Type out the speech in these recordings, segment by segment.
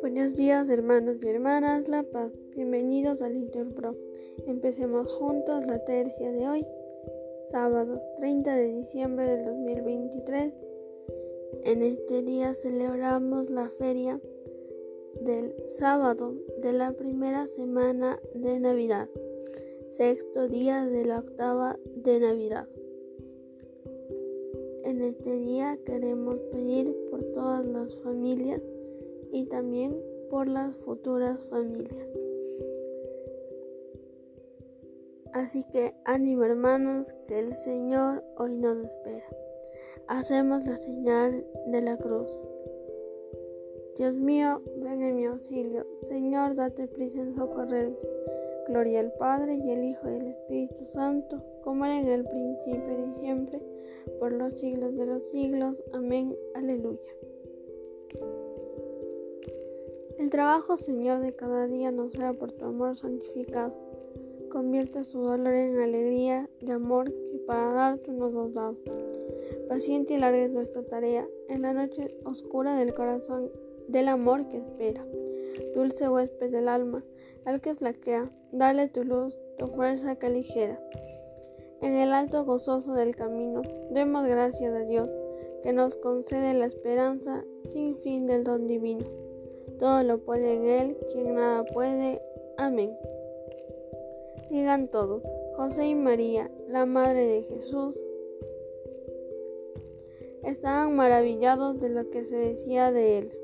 Buenos días hermanos y hermanas La Paz, bienvenidos al Pro. Empecemos juntos la tercia de hoy, sábado 30 de diciembre del 2023. En este día celebramos la feria del sábado de la primera semana de Navidad, sexto día de la octava de Navidad. En este día queremos pedir por todas las familias y también por las futuras familias. Así que ánimo hermanos, que el Señor hoy nos espera. Hacemos la señal de la cruz. Dios mío, ven en mi auxilio. Señor, date prisa en socorrerme. Gloria al Padre y al Hijo y al Espíritu Santo, como era en el principio y siempre, por los siglos de los siglos. Amén. Aleluya. El trabajo, Señor, de cada día nos sea por tu amor santificado. Convierte su dolor en alegría de amor que para dar tú nos has dado. Paciente y larga es nuestra tarea en la noche oscura del corazón del amor que espera. Dulce huésped del alma, al que flaquea, dale tu luz, tu fuerza que ligera. En el alto gozoso del camino, demos gracias a Dios, que nos concede la esperanza sin fin del don divino. Todo lo puede en Él, quien nada puede. Amén. Digan todos, José y María, la Madre de Jesús, estaban maravillados de lo que se decía de Él.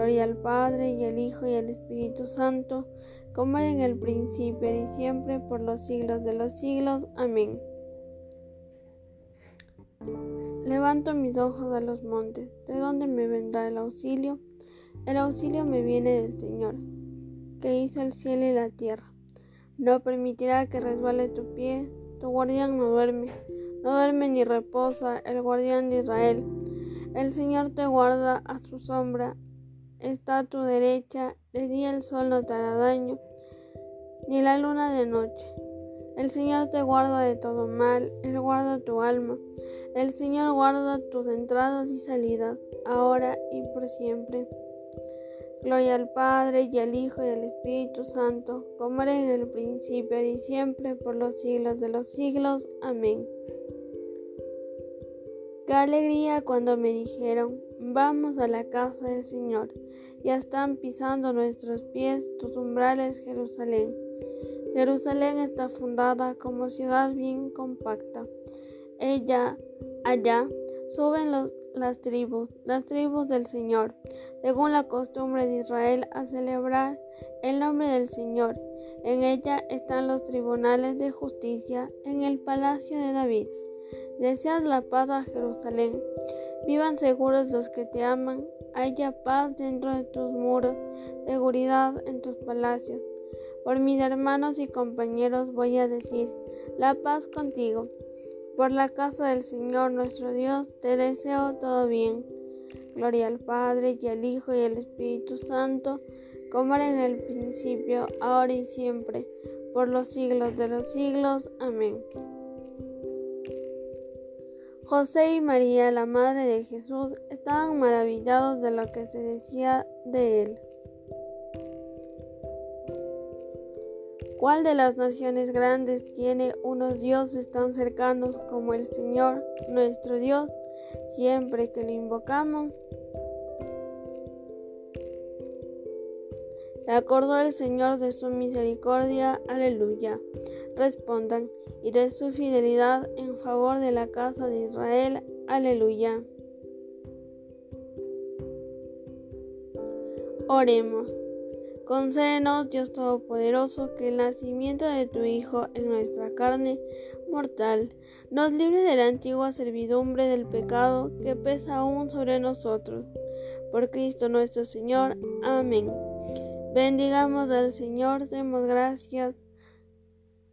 Gloria al Padre y al Hijo y al Espíritu Santo, como era en el principio y siempre, por los siglos de los siglos. Amén. Levanto mis ojos a los montes, ¿de dónde me vendrá el auxilio? El auxilio me viene del Señor, que hizo el cielo y la tierra. No permitirá que resbale tu pie, tu guardián no duerme, no duerme ni reposa el guardián de Israel. El Señor te guarda a su sombra, está a tu derecha, de día el sol no te hará daño, ni la luna de noche. El Señor te guarda de todo mal, Él guarda tu alma. El Señor guarda tus entradas y salidas, ahora y por siempre. Gloria al Padre y al Hijo y al Espíritu Santo, como era en el principio y siempre, por los siglos de los siglos. Amén. Qué alegría cuando me dijeron, vamos a la casa del Señor. Ya están pisando nuestros pies tus umbrales, Jerusalén. Jerusalén está fundada como ciudad bien compacta. Ella, allá, suben los las tribus, las tribus del Señor, según la costumbre de Israel, a celebrar el nombre del Señor. En ella están los tribunales de justicia en el palacio de David. Desead la paz a Jerusalén. Vivan seguros los que te aman. Haya paz dentro de tus muros, seguridad en tus palacios. Por mis hermanos y compañeros voy a decir, la paz contigo. Por la casa del Señor nuestro Dios te deseo todo bien. Gloria al Padre y al Hijo y al Espíritu Santo, como era en el principio, ahora y siempre, por los siglos de los siglos. Amén. José y María, la Madre de Jesús, estaban maravillados de lo que se decía de él. ¿Cuál de las naciones grandes tiene unos dioses tan cercanos como el Señor, nuestro Dios, siempre que le invocamos? Se acordó el Señor de su misericordia, aleluya. Respondan, y de su fidelidad en favor de la casa de Israel, aleluya. Oremos. Concédenos, Dios Todopoderoso, que el nacimiento de tu Hijo en nuestra carne mortal nos libre de la antigua servidumbre del pecado que pesa aún sobre nosotros. Por Cristo nuestro Señor. Amén. Bendigamos al Señor, demos gracias